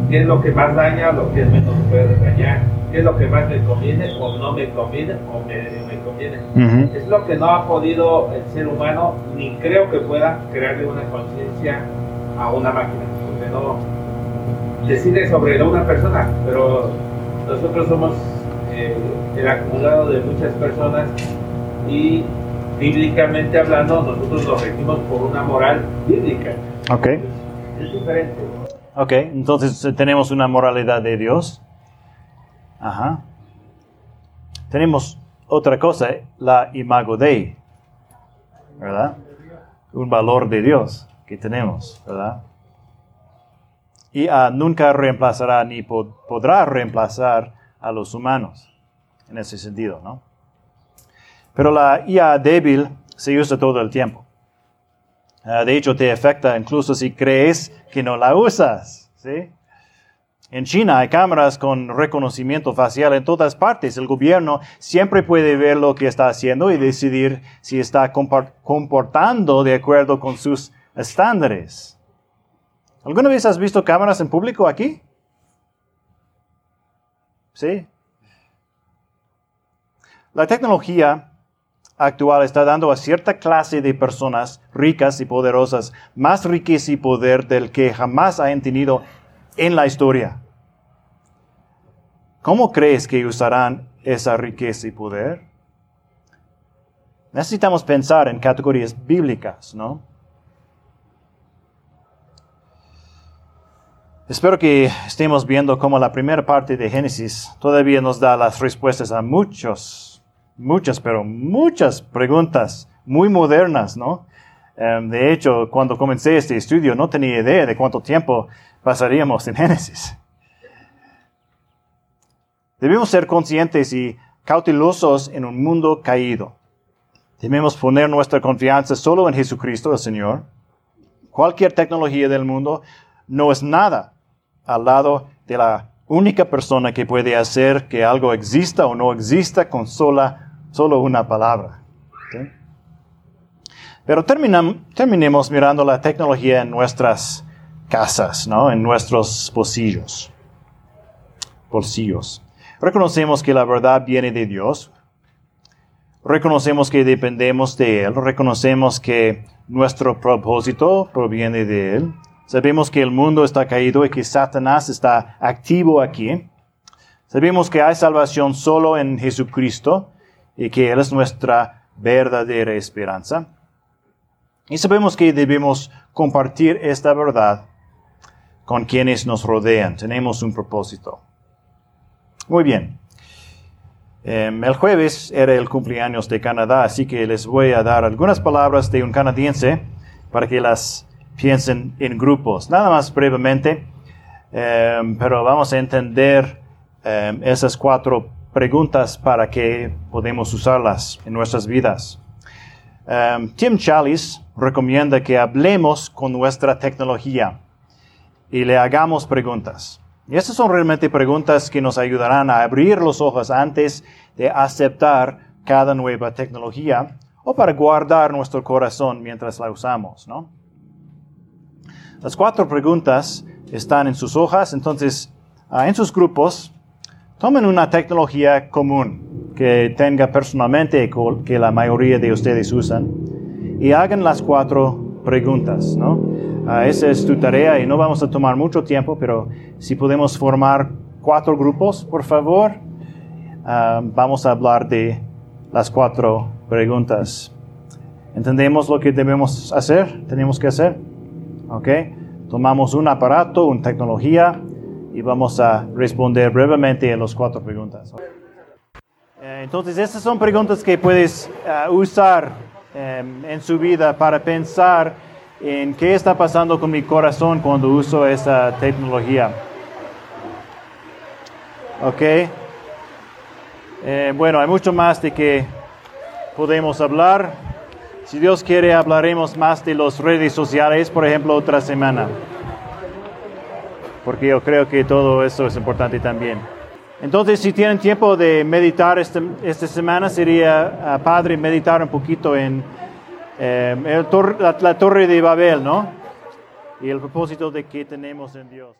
¿Qué es lo que más daña o lo que menos puede dañar? qué es lo que más me conviene o no me conviene o me, conviene. Es lo que no ha podido el ser humano, ni creo que pueda crearle una conciencia a una máquina, porque no decide sobre una persona, pero nosotros somos eh, el acumulado de muchas personas y bíblicamente hablando, nosotros nos regimos por una moral bíblica. Ok. Es. Ok, entonces tenemos una moralidad de Dios Ajá. Tenemos otra cosa, la imago Dei, ¿verdad? Un valor de Dios que tenemos, ¿verdad? IA nunca reemplazará ni podrá reemplazar a los humanos en ese sentido, ¿no? Pero la IA débil se usa todo el tiempo. Ah, de hecho, te afecta incluso si crees que no la usas. En China hay cámaras con reconocimiento facial en todas partes. El gobierno siempre puede ver lo que está haciendo y decidir si está comportando de acuerdo con sus estándares. ¿Alguna vez has visto cámaras en público aquí? ¿Sí? La tecnología actual está dando a cierta clase de personas ricas y poderosas más riqueza y poder del que jamás hayan tenido en la historia. ¿Cómo crees que usarán esa riqueza y poder? Necesitamos pensar en categorías bíblicas, ¿no? Espero que estemos viendo cómo la primera parte de Génesis todavía nos da las respuestas a muchos, muchas, pero muchas preguntas muy modernas, ¿no? Em, de hecho, cuando comencé este estudio no tenía idea de cuánto tiempo pasaríamos en Génesis. Debemos ser conscientes y cautelosos en un mundo caído. Debemos poner nuestra confianza solo en Jesucristo, el Señor. Cualquier tecnología del mundo no es nada al lado de la única persona que puede hacer que algo exista o no exista con sola, solo una palabra. Pero terminemos mirando la tecnología en nuestras casas, ¿no? en nuestros bolsillos. bolsillos. Reconocemos que la verdad viene de Dios. Reconocemos que dependemos de Él. Reconocemos que nuestro propósito proviene de Él. Sabemos que el mundo está caído y que Satanás está activo aquí. Sabemos que hay salvación solo en Jesucristo y que Él es nuestra verdadera esperanza. Y sabemos que debemos compartir esta verdad con quienes nos rodean. Tenemos un propósito. Muy bien. Em, el jueves era el cumpleaños de Canadá, así que les voy a dar algunas palabras de un canadiense para que las piensen en grupos. Nada más brevemente, em, pero vamos a entender em, esas cuatro preguntas para que podamos usarlas en nuestras vidas. Tim Chalice recomienda que hablemos con nuestra tecnología y le hagamos preguntas. Y estas son realmente preguntas que nos ayudarán a abrir los ojos antes de aceptar cada nueva tecnología o para guardar nuestro corazón mientras la usamos, ¿no? Las cuatro preguntas están en sus hojas, entonces ah, en sus grupos tomen una tecnología común que tenga personalmente que la mayoría de ustedes usan y hagan las cuatro preguntas, ¿no? Ah, esa es tu tarea y no vamos a tomar mucho tiempo, pero si podemos formar cuatro grupos, por favor, ah, vamos a hablar de las cuatro preguntas. ¿Entendemos lo que debemos hacer? ¿Tenemos que hacer? ¿Ok? Tomamos un aparato, una tecnología y vamos a responder brevemente en las cuatro preguntas. Eh, entonces, estas son preguntas que puedes ah, usar em, en su vida para pensar en qué está pasando con mi corazón cuando uso esa tecnología. ¿Ok? Eh, bueno, hay mucho más de que podemos hablar. Si Dios quiere, hablaremos más de las redes sociales, por ejemplo, otra semana. Porque yo creo que todo eso es importante también. Entonces, si tienen tiempo de meditar este, esta semana, sería uh, padre meditar un poquito en eh, la, la torre de Babel, ¿no? Y el propósito de que tenemos en Dios.